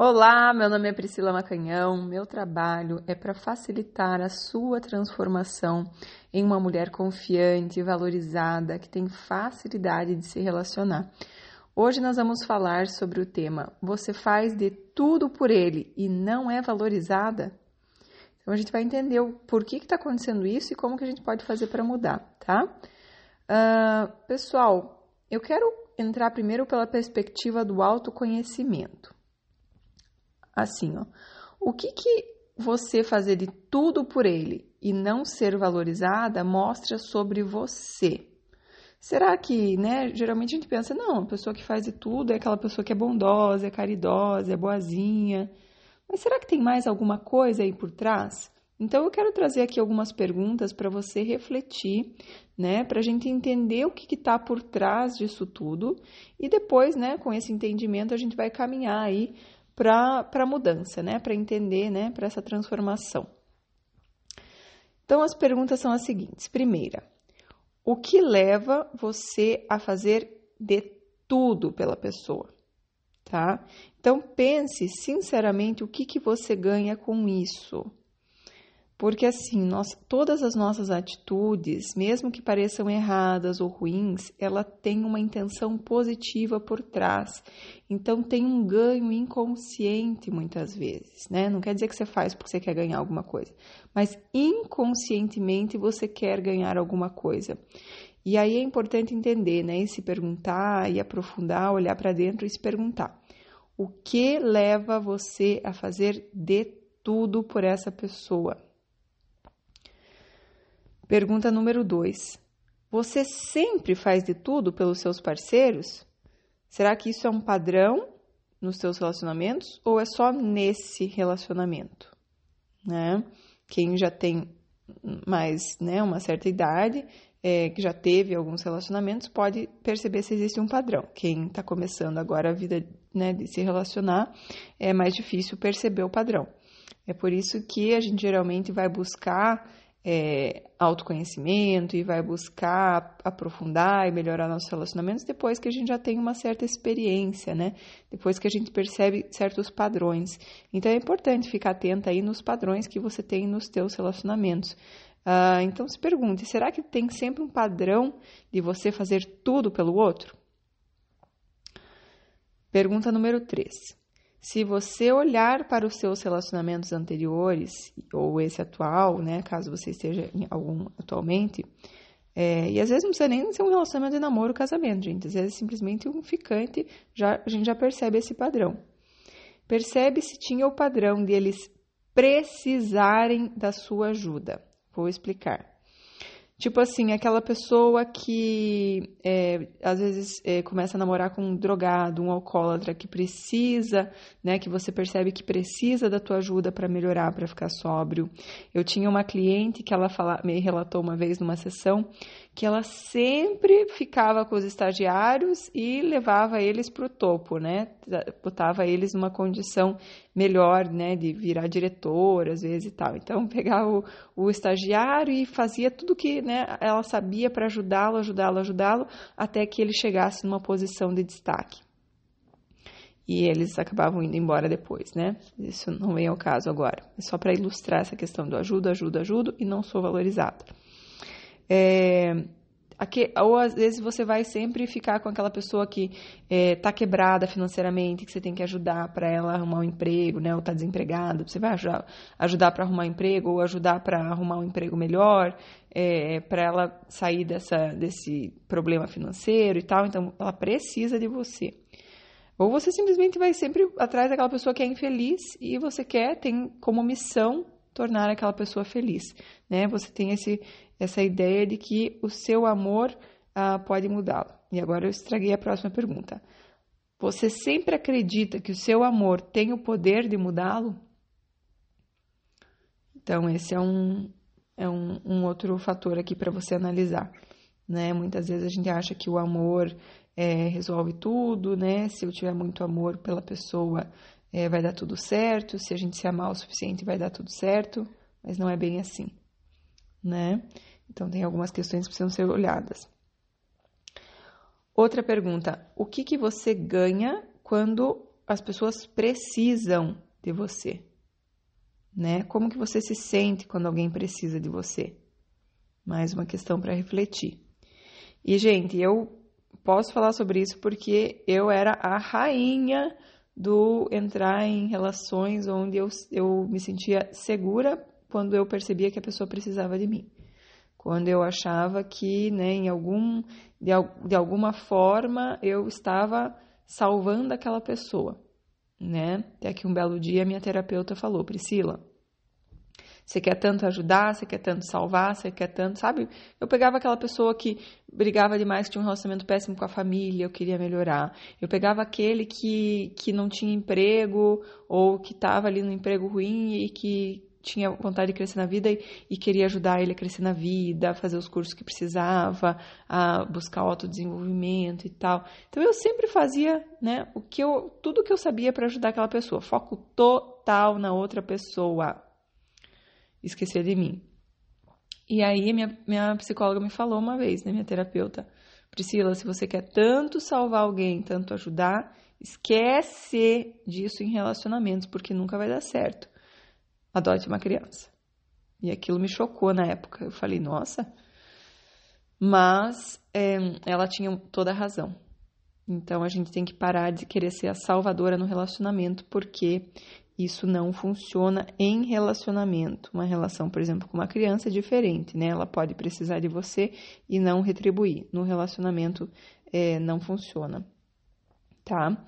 Olá, meu nome é Priscila Macanhão. Meu trabalho é para facilitar a sua transformação em uma mulher confiante, valorizada, que tem facilidade de se relacionar. Hoje nós vamos falar sobre o tema Você faz de tudo por ele e não é valorizada? Então a gente vai entender o porquê que está acontecendo isso e como que a gente pode fazer para mudar, tá? Uh, pessoal, eu quero entrar primeiro pela perspectiva do autoconhecimento assim, ó. O que que você fazer de tudo por ele e não ser valorizada mostra sobre você? Será que, né? Geralmente a gente pensa, não, a pessoa que faz de tudo é aquela pessoa que é bondosa, é caridosa, é boazinha. Mas será que tem mais alguma coisa aí por trás? Então eu quero trazer aqui algumas perguntas para você refletir, né, para a gente entender o que está por trás disso tudo e depois, né, com esse entendimento a gente vai caminhar aí para a mudança, né? Para entender, né? Para essa transformação. Então, as perguntas são as seguintes. Primeira, o que leva você a fazer de tudo pela pessoa? Tá? Então, pense sinceramente o que, que você ganha com isso. Porque assim, nós, todas as nossas atitudes, mesmo que pareçam erradas ou ruins, ela tem uma intenção positiva por trás. Então tem um ganho inconsciente muitas vezes, né? Não quer dizer que você faz porque você quer ganhar alguma coisa, mas inconscientemente você quer ganhar alguma coisa. E aí é importante entender, né? E se perguntar e aprofundar, olhar para dentro e se perguntar: o que leva você a fazer de tudo por essa pessoa? Pergunta número 2. Você sempre faz de tudo pelos seus parceiros? Será que isso é um padrão nos seus relacionamentos ou é só nesse relacionamento? Né? Quem já tem mais né, uma certa idade, é, que já teve alguns relacionamentos, pode perceber se existe um padrão. Quem está começando agora a vida né, de se relacionar, é mais difícil perceber o padrão. É por isso que a gente geralmente vai buscar é, autoconhecimento e vai buscar aprofundar e melhorar nossos relacionamentos depois que a gente já tem uma certa experiência, né? Depois que a gente percebe certos padrões. Então é importante ficar atenta aí nos padrões que você tem nos teus relacionamentos. Uh, então se pergunte, será que tem sempre um padrão de você fazer tudo pelo outro? Pergunta número 3. Se você olhar para os seus relacionamentos anteriores ou esse atual, né, caso você esteja em algum atualmente, é, e às vezes não precisa nem ser um relacionamento de namoro ou casamento, gente. Às vezes é simplesmente um ficante, já, a gente já percebe esse padrão. Percebe se tinha o padrão de eles precisarem da sua ajuda. Vou explicar. Tipo assim, aquela pessoa que é, às vezes é, começa a namorar com um drogado, um alcoólatra que precisa, né, que você percebe que precisa da tua ajuda para melhorar, para ficar sóbrio. Eu tinha uma cliente que ela fala, me relatou uma vez numa sessão que ela sempre ficava com os estagiários e levava eles para o topo, né? Botava eles numa condição melhor, né? De virar diretor, às vezes e tal. Então, pegava o, o estagiário e fazia tudo que né, ela sabia para ajudá-lo, ajudá-lo, ajudá-lo, até que ele chegasse numa posição de destaque. E eles acabavam indo embora depois, né? Isso não vem ao caso agora. É só para ilustrar essa questão do ajudo, ajudo, ajudo e não sou valorizada. É, aqui, ou às vezes você vai sempre ficar com aquela pessoa que está é, quebrada financeiramente, que você tem que ajudar para ela arrumar um emprego, né? Ou está desempregada, você vai ajudar, ajudar para arrumar um emprego ou ajudar para arrumar um emprego melhor, é, para ela sair dessa, desse problema financeiro e tal. Então, ela precisa de você. Ou você simplesmente vai sempre atrás daquela pessoa que é infeliz e você quer, tem como missão tornar aquela pessoa feliz, né? Você tem esse essa ideia de que o seu amor ah, pode mudá-lo. E agora eu estraguei a próxima pergunta. Você sempre acredita que o seu amor tem o poder de mudá-lo? Então, esse é um, é um, um outro fator aqui para você analisar. Né? Muitas vezes a gente acha que o amor é, resolve tudo, né? Se eu tiver muito amor pela pessoa, é, vai dar tudo certo. Se a gente se amar o suficiente, vai dar tudo certo. Mas não é bem assim, né? Então, tem algumas questões que precisam ser olhadas. Outra pergunta: o que, que você ganha quando as pessoas precisam de você, né? Como que você se sente quando alguém precisa de você? Mais uma questão para refletir. E gente, eu posso falar sobre isso porque eu era a rainha do entrar em relações onde eu, eu me sentia segura quando eu percebia que a pessoa precisava de mim. Quando eu achava que, né, em algum, de, de alguma forma, eu estava salvando aquela pessoa, né? Até que um belo dia minha terapeuta falou, Priscila, você quer tanto ajudar, você quer tanto salvar, você quer tanto, sabe? Eu pegava aquela pessoa que brigava demais, que tinha um relacionamento péssimo com a família, eu queria melhorar. Eu pegava aquele que, que não tinha emprego ou que estava ali no emprego ruim e que tinha vontade de crescer na vida e, e, queria ajudar ele a crescer na vida, fazer os cursos que precisava, a buscar autodesenvolvimento e tal. Então eu sempre fazia, né, o que eu, tudo que eu sabia para ajudar aquela pessoa, foco total na outra pessoa esquecer de mim. E aí minha, minha psicóloga me falou uma vez, né, minha terapeuta, Priscila, se você quer tanto salvar alguém, tanto ajudar, esquece disso em relacionamentos, porque nunca vai dar certo. Adote uma criança. E aquilo me chocou na época. Eu falei, nossa. Mas é, ela tinha toda a razão. Então a gente tem que parar de querer ser a salvadora no relacionamento, porque isso não funciona em relacionamento. Uma relação, por exemplo, com uma criança é diferente, né? Ela pode precisar de você e não retribuir. No relacionamento é, não funciona, tá?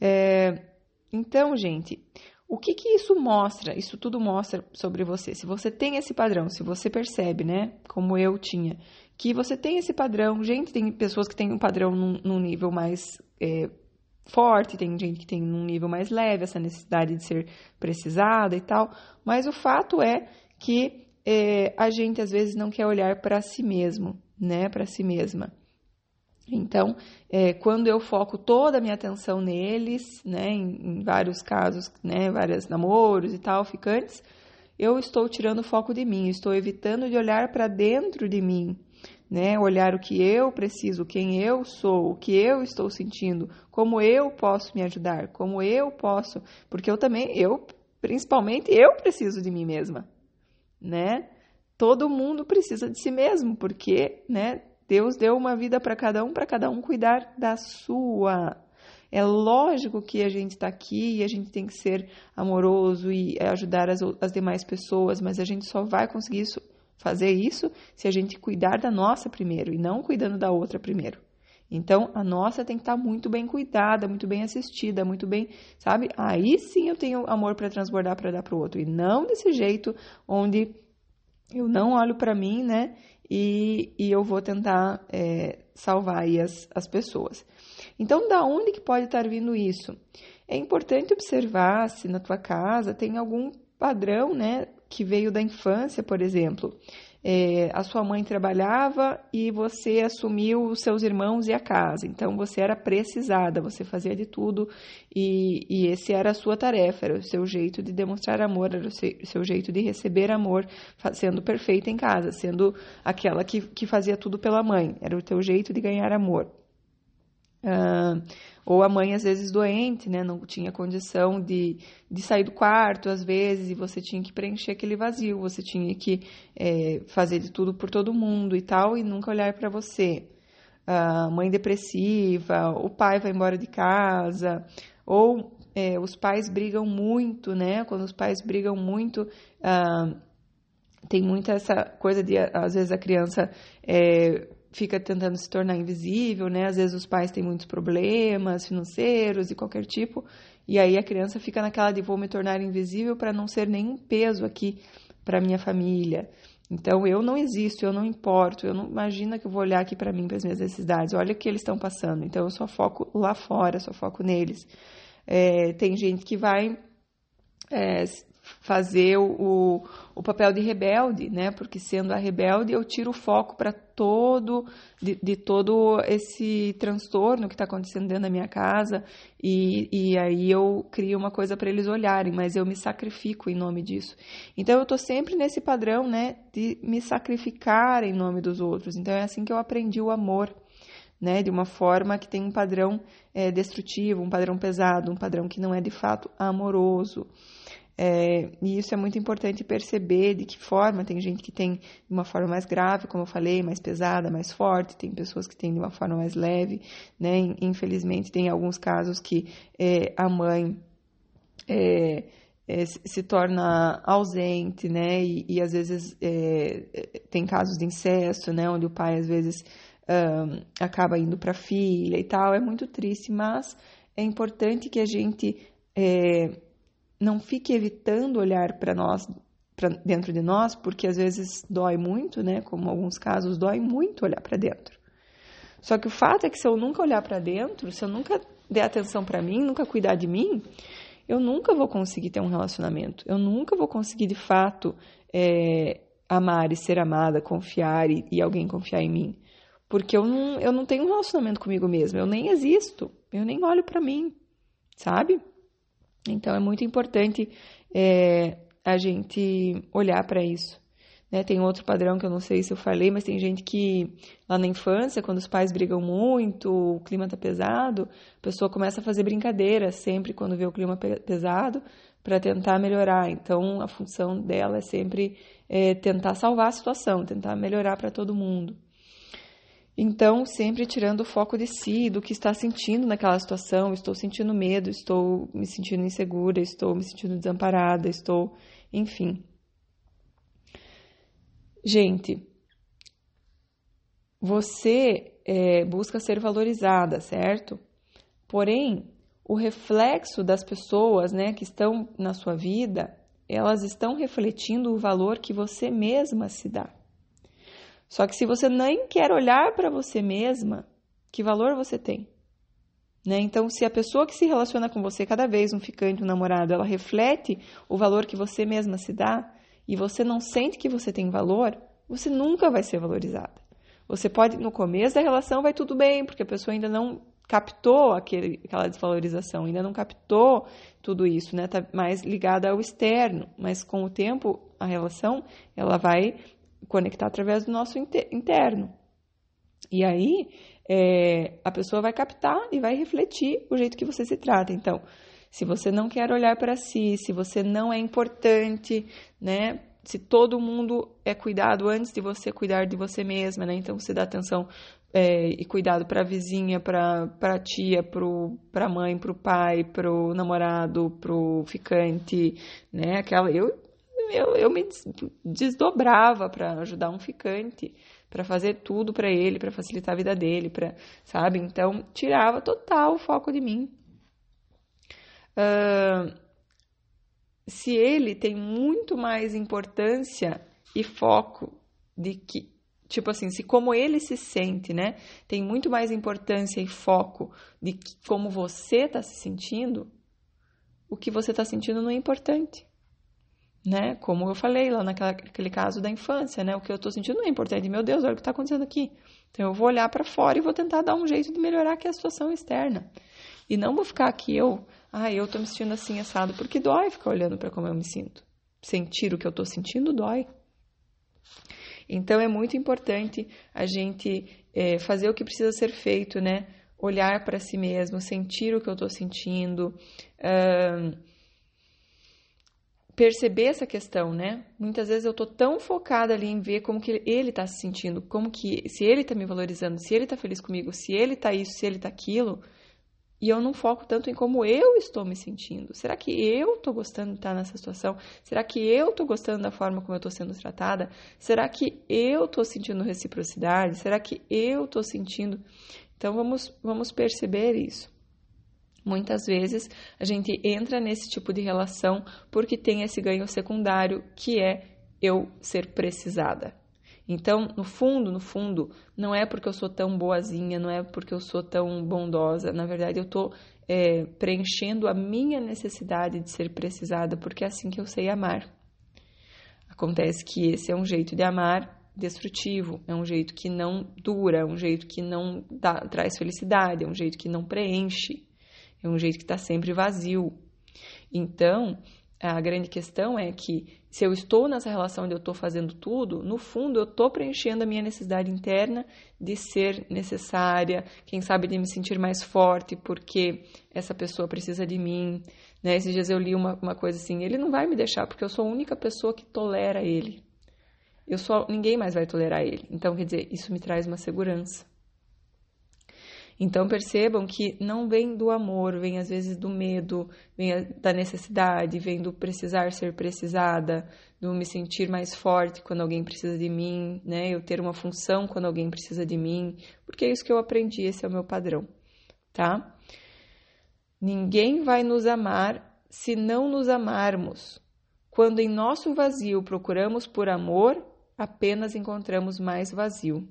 É, então, gente, o que que isso mostra? Isso tudo mostra sobre você. Se você tem esse padrão, se você percebe, né? Como eu tinha, que você tem esse padrão. Gente, tem pessoas que têm um padrão num, num nível mais é, forte, tem gente que tem um nível mais leve, essa necessidade de ser precisada e tal, mas o fato é que é, a gente às vezes não quer olhar para si mesmo, né, para si mesma. Então, é, quando eu foco toda a minha atenção neles, né, em, em vários casos, né, vários namoros e tal, ficantes, eu estou tirando o foco de mim, estou evitando de olhar para dentro de mim, né? Olhar o que eu preciso, quem eu sou, o que eu estou sentindo, como eu posso me ajudar, como eu posso, porque eu também, eu, principalmente, eu preciso de mim mesma, né? Todo mundo precisa de si mesmo, porque, né? Deus deu uma vida para cada um, para cada um cuidar da sua. É lógico que a gente está aqui e a gente tem que ser amoroso e ajudar as, as demais pessoas, mas a gente só vai conseguir isso fazer isso se a gente cuidar da nossa primeiro e não cuidando da outra primeiro. Então, a nossa tem que estar muito bem cuidada, muito bem assistida, muito bem, sabe? Aí sim eu tenho amor para transbordar para dar para o outro. E não desse jeito onde eu não olho para mim, né? E, e eu vou tentar é, salvar as, as pessoas. Então, da onde que pode estar vindo isso? É importante observar se na tua casa tem algum padrão, né? que veio da infância, por exemplo. É, a sua mãe trabalhava e você assumiu os seus irmãos e a casa. Então você era precisada, você fazia de tudo e, e esse era a sua tarefa, era o seu jeito de demonstrar amor, era o seu, seu jeito de receber amor, sendo perfeita em casa, sendo aquela que, que fazia tudo pela mãe, era o teu jeito de ganhar amor. Uh, ou a mãe, às vezes, doente, né? Não tinha condição de, de sair do quarto, às vezes, e você tinha que preencher aquele vazio, você tinha que é, fazer de tudo por todo mundo e tal, e nunca olhar para você. A mãe depressiva, o pai vai embora de casa, ou é, os pais brigam muito, né? Quando os pais brigam muito, ah, tem muita essa coisa de, às vezes, a criança. É, fica tentando se tornar invisível, né? Às vezes os pais têm muitos problemas financeiros de qualquer tipo, e aí a criança fica naquela de vou me tornar invisível para não ser nenhum peso aqui para minha família. Então eu não existo, eu não importo, eu não imagina que eu vou olhar aqui para mim, para as minhas necessidades. Olha o que eles estão passando. Então eu só foco lá fora, só foco neles. É, tem gente que vai é, fazer o, o papel de rebelde, né? Porque sendo a rebelde, eu tiro o foco para todo de, de, todo esse transtorno que está acontecendo dentro da minha casa e, e aí eu crio uma coisa para eles olharem, mas eu me sacrifico em nome disso. Então eu estou sempre nesse padrão, né? De me sacrificar em nome dos outros. Então é assim que eu aprendi o amor né, de uma forma que tem um padrão é, destrutivo, um padrão pesado, um padrão que não é de fato amoroso. É, e isso é muito importante perceber de que forma. Tem gente que tem de uma forma mais grave, como eu falei, mais pesada, mais forte. Tem pessoas que têm de uma forma mais leve, né? Infelizmente, tem alguns casos que é, a mãe é, é, se torna ausente, né? E, e às vezes é, tem casos de incesto, né? Onde o pai às vezes um, acaba indo para a filha e tal. É muito triste, mas é importante que a gente é, não fique evitando olhar para nós, para dentro de nós, porque às vezes dói muito, né? Como alguns casos dói muito olhar para dentro. Só que o fato é que se eu nunca olhar para dentro, se eu nunca der atenção para mim, nunca cuidar de mim, eu nunca vou conseguir ter um relacionamento. Eu nunca vou conseguir de fato é, amar e ser amada, confiar e, e alguém confiar em mim. Porque eu não, eu não tenho um relacionamento comigo mesma, eu nem existo, eu nem olho para mim, sabe? Então é muito importante é, a gente olhar para isso. Né? Tem outro padrão que eu não sei se eu falei, mas tem gente que lá na infância, quando os pais brigam muito, o clima tá pesado, a pessoa começa a fazer brincadeira sempre quando vê o clima pesado para tentar melhorar. Então a função dela é sempre é, tentar salvar a situação, tentar melhorar para todo mundo. Então, sempre tirando o foco de si, do que está sentindo naquela situação. Estou sentindo medo, estou me sentindo insegura, estou me sentindo desamparada, estou. Enfim. Gente, você é, busca ser valorizada, certo? Porém, o reflexo das pessoas né, que estão na sua vida, elas estão refletindo o valor que você mesma se dá. Só que se você nem quer olhar para você mesma, que valor você tem? Né? Então, se a pessoa que se relaciona com você, cada vez um ficante, um namorado, ela reflete o valor que você mesma se dá e você não sente que você tem valor, você nunca vai ser valorizada. Você pode, no começo da relação, vai tudo bem, porque a pessoa ainda não captou aquele, aquela desvalorização, ainda não captou tudo isso, né? Tá mais ligada ao externo, mas com o tempo a relação ela vai conectar através do nosso interno. E aí é, a pessoa vai captar e vai refletir o jeito que você se trata. Então, se você não quer olhar para si, se você não é importante, né? Se todo mundo é cuidado antes de você cuidar de você mesma, né? Então você dá atenção é, e cuidado para a vizinha, para a tia, para a mãe, para o pai, para o namorado, para o ficante, né? Aquela eu eu, eu me desdobrava para ajudar um ficante, para fazer tudo para ele, para facilitar a vida dele, para, sabe? Então, tirava total o foco de mim. Uh, se ele tem muito mais importância e foco de que, tipo assim, se como ele se sente, né, tem muito mais importância e foco de que, como você está se sentindo, o que você está sentindo não é importante né? Como eu falei lá naquele caso da infância, né? O que eu estou sentindo não é importante. Meu Deus, olha o que está acontecendo aqui. Então eu vou olhar para fora e vou tentar dar um jeito de melhorar aqui a situação externa. E não vou ficar aqui eu, ah, eu estou me sentindo assim assado, porque dói ficar olhando para como eu me sinto. Sentir o que eu estou sentindo dói. Então é muito importante a gente é, fazer o que precisa ser feito, né? Olhar para si mesmo, sentir o que eu estou sentindo. Uh, perceber essa questão, né? Muitas vezes eu tô tão focada ali em ver como que ele tá se sentindo, como que se ele tá me valorizando, se ele tá feliz comigo, se ele tá isso, se ele tá aquilo, e eu não foco tanto em como eu estou me sentindo. Será que eu tô gostando de estar nessa situação? Será que eu tô gostando da forma como eu tô sendo tratada? Será que eu tô sentindo reciprocidade? Será que eu tô sentindo? Então vamos vamos perceber isso. Muitas vezes a gente entra nesse tipo de relação porque tem esse ganho secundário que é eu ser precisada. Então, no fundo, no fundo, não é porque eu sou tão boazinha, não é porque eu sou tão bondosa. Na verdade, eu estou é, preenchendo a minha necessidade de ser precisada, porque é assim que eu sei amar. Acontece que esse é um jeito de amar destrutivo, é um jeito que não dura, é um jeito que não dá, traz felicidade, é um jeito que não preenche é um jeito que está sempre vazio. Então, a grande questão é que se eu estou nessa relação onde eu estou fazendo tudo, no fundo eu estou preenchendo a minha necessidade interna de ser necessária, quem sabe de me sentir mais forte porque essa pessoa precisa de mim. Né? Esses dias eu li uma, uma coisa assim: ele não vai me deixar porque eu sou a única pessoa que tolera ele. Eu sou, ninguém mais vai tolerar ele. Então, quer dizer, isso me traz uma segurança. Então percebam que não vem do amor, vem às vezes do medo, vem da necessidade, vem do precisar ser precisada, do me sentir mais forte quando alguém precisa de mim, né? Eu ter uma função quando alguém precisa de mim, porque é isso que eu aprendi, esse é o meu padrão, tá? Ninguém vai nos amar se não nos amarmos. Quando em nosso vazio procuramos por amor, apenas encontramos mais vazio.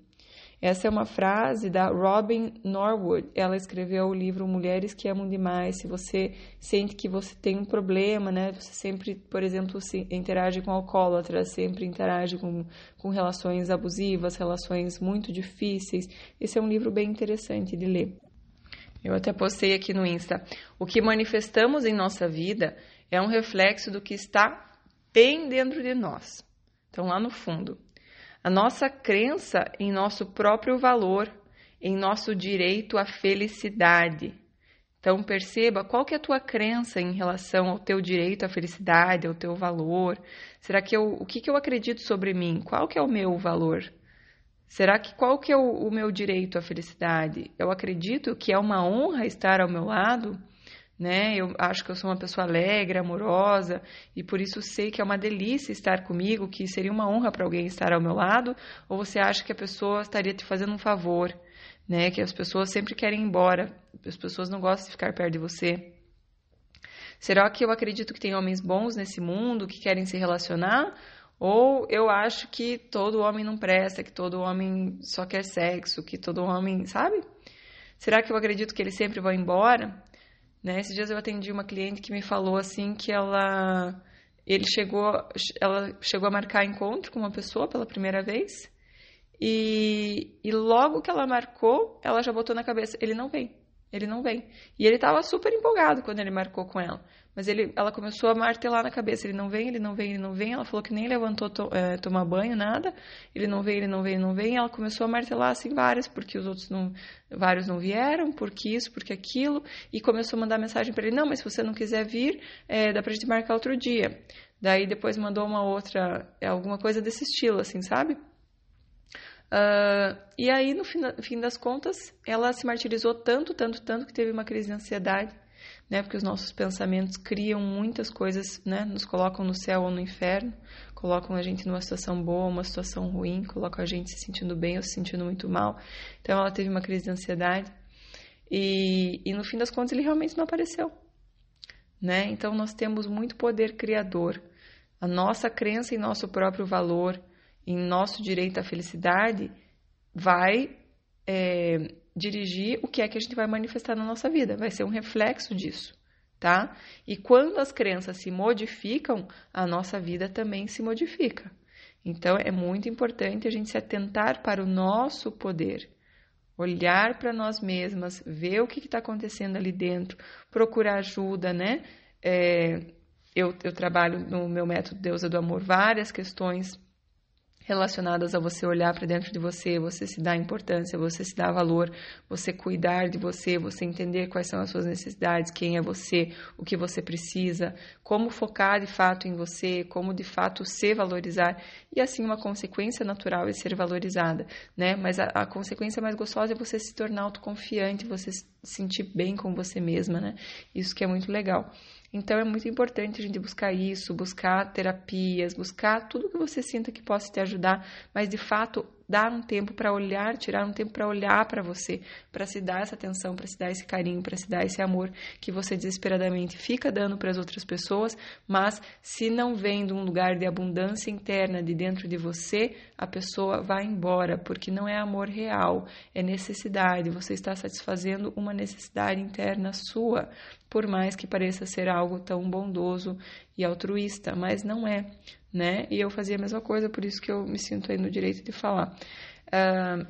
Essa é uma frase da Robin Norwood. Ela escreveu o livro Mulheres que Amam Demais. Se você sente que você tem um problema, né? Você sempre, por exemplo, se interage com alcoólatras, sempre interage com, com relações abusivas, relações muito difíceis. Esse é um livro bem interessante de ler. Eu até postei aqui no Insta. O que manifestamos em nossa vida é um reflexo do que está bem dentro de nós. Então, lá no fundo a nossa crença em nosso próprio valor, em nosso direito à felicidade. Então perceba qual que é a tua crença em relação ao teu direito à felicidade, ao teu valor. Será que eu, o que, que eu acredito sobre mim? Qual que é o meu valor? Será que qual que é o, o meu direito à felicidade? Eu acredito que é uma honra estar ao meu lado né? Eu acho que eu sou uma pessoa alegre, amorosa e por isso sei que é uma delícia estar comigo, que seria uma honra para alguém estar ao meu lado, ou você acha que a pessoa estaria te fazendo um favor, né? Que as pessoas sempre querem ir embora, as pessoas não gostam de ficar perto de você. Será que eu acredito que tem homens bons nesse mundo que querem se relacionar? Ou eu acho que todo homem não presta, que todo homem só quer sexo, que todo homem, sabe? Será que eu acredito que eles sempre vão embora? Né? Esses dias eu atendi uma cliente que me falou assim que ela ele chegou ela chegou a marcar encontro com uma pessoa pela primeira vez e, e logo que ela marcou ela já botou na cabeça ele não vem ele não vem e ele estava super empolgado quando ele marcou com ela mas ele, ela começou a martelar na cabeça: ele não vem, ele não vem, ele não vem. Ela falou que nem levantou to, é, tomar banho, nada. Ele não vem, ele não vem, ele não vem. Ela começou a martelar assim várias, porque os outros não, vários não vieram, porque isso, porque aquilo. E começou a mandar mensagem para ele: não, mas se você não quiser vir, é, dá pra gente marcar outro dia. Daí depois mandou uma outra, é, alguma coisa desse estilo, assim, sabe? Uh, e aí, no fim, no fim das contas, ela se martirizou tanto, tanto, tanto que teve uma crise de ansiedade né? Porque os nossos pensamentos criam muitas coisas, né? Nos colocam no céu ou no inferno, colocam a gente numa situação boa, uma situação ruim, colocam a gente se sentindo bem ou se sentindo muito mal. Então ela teve uma crise de ansiedade e, e no fim das contas ele realmente não apareceu, né? Então nós temos muito poder criador. A nossa crença em nosso próprio valor, em nosso direito à felicidade, vai é, dirigir o que é que a gente vai manifestar na nossa vida, vai ser um reflexo disso, tá? E quando as crenças se modificam, a nossa vida também se modifica. Então é muito importante a gente se atentar para o nosso poder, olhar para nós mesmas, ver o que está acontecendo ali dentro, procurar ajuda, né? É, eu, eu trabalho no meu método Deusa do Amor várias questões relacionadas a você olhar para dentro de você, você se dar importância, você se dar valor, você cuidar de você, você entender quais são as suas necessidades, quem é você, o que você precisa, como focar de fato em você, como de fato se valorizar e assim uma consequência natural é ser valorizada, né? Mas a, a consequência mais gostosa é você se tornar autoconfiante, você se sentir bem com você mesma, né? Isso que é muito legal. Então é muito importante a gente buscar isso, buscar terapias, buscar tudo que você sinta que possa te ajudar, mas de fato dar um tempo para olhar, tirar um tempo para olhar para você, para se dar essa atenção, para se dar esse carinho, para se dar esse amor que você desesperadamente fica dando para as outras pessoas, mas se não vem de um lugar de abundância interna de dentro de você, a pessoa vai embora, porque não é amor real, é necessidade, você está satisfazendo uma necessidade interna sua, por mais que pareça ser algo tão bondoso e altruísta, mas não é né? E eu fazia a mesma coisa, por isso que eu me sinto aí no direito de falar. Uh,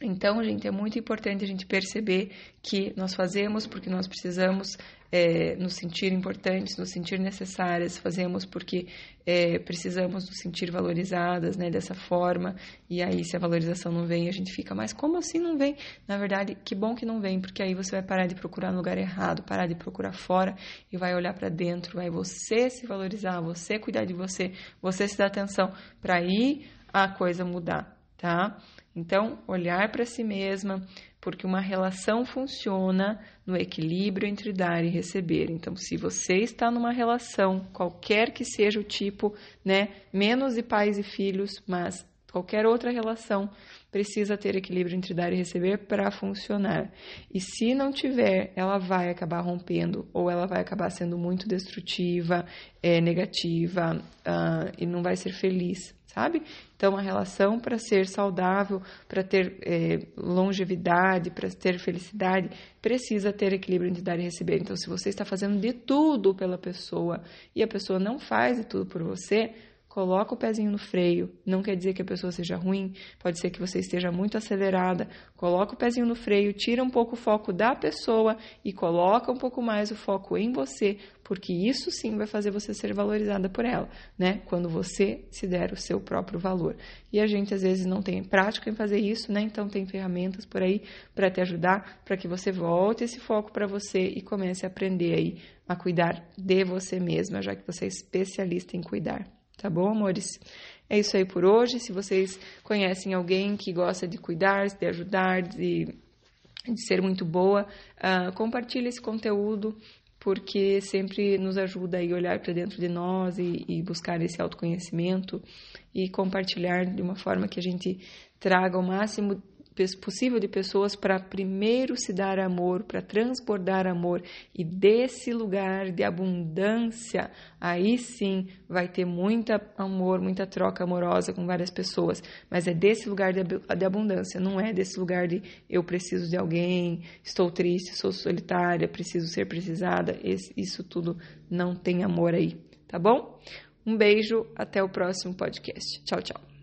Então, gente, é muito importante a gente perceber que nós fazemos porque nós precisamos é, nos sentir importantes, nos sentir necessárias, fazemos porque é, precisamos nos sentir valorizadas, né, dessa forma. E aí, se a valorização não vem, a gente fica, mas como assim não vem? Na verdade, que bom que não vem, porque aí você vai parar de procurar no lugar errado, parar de procurar fora e vai olhar para dentro, vai você se valorizar, você cuidar de você, você se dar atenção para aí a coisa mudar, tá? Então, olhar para si mesma, porque uma relação funciona no equilíbrio entre dar e receber. Então, se você está numa relação, qualquer que seja o tipo, né, menos de pais e filhos, mas qualquer outra relação precisa ter equilíbrio entre dar e receber para funcionar. E se não tiver, ela vai acabar rompendo ou ela vai acabar sendo muito destrutiva, é, negativa uh, e não vai ser feliz, sabe? Então, a relação para ser saudável, para ter é, longevidade, para ter felicidade, precisa ter equilíbrio entre dar e receber. Então, se você está fazendo de tudo pela pessoa e a pessoa não faz de tudo por você, coloca o pezinho no freio. Não quer dizer que a pessoa seja ruim, pode ser que você esteja muito acelerada. Coloca o pezinho no freio, tira um pouco o foco da pessoa e coloca um pouco mais o foco em você, porque isso sim vai fazer você ser valorizada por ela, né? Quando você se der o seu próprio valor. E a gente às vezes não tem prática em fazer isso, né? Então tem ferramentas por aí para te ajudar, para que você volte esse foco para você e comece a aprender aí a cuidar de você mesma, já que você é especialista em cuidar. Tá bom, amores? É isso aí por hoje. Se vocês conhecem alguém que gosta de cuidar, de ajudar, de, de ser muito boa, uh, compartilhe esse conteúdo, porque sempre nos ajuda a olhar para dentro de nós e, e buscar esse autoconhecimento e compartilhar de uma forma que a gente traga o máximo possível de pessoas para primeiro se dar amor, para transbordar amor e desse lugar de abundância, aí sim vai ter muita amor, muita troca amorosa com várias pessoas, mas é desse lugar de, abundância, não é desse lugar de eu preciso de alguém, estou triste, sou solitária, preciso ser precisada, isso tudo não tem amor aí, tá bom? Um beijo, até o próximo podcast. Tchau, tchau.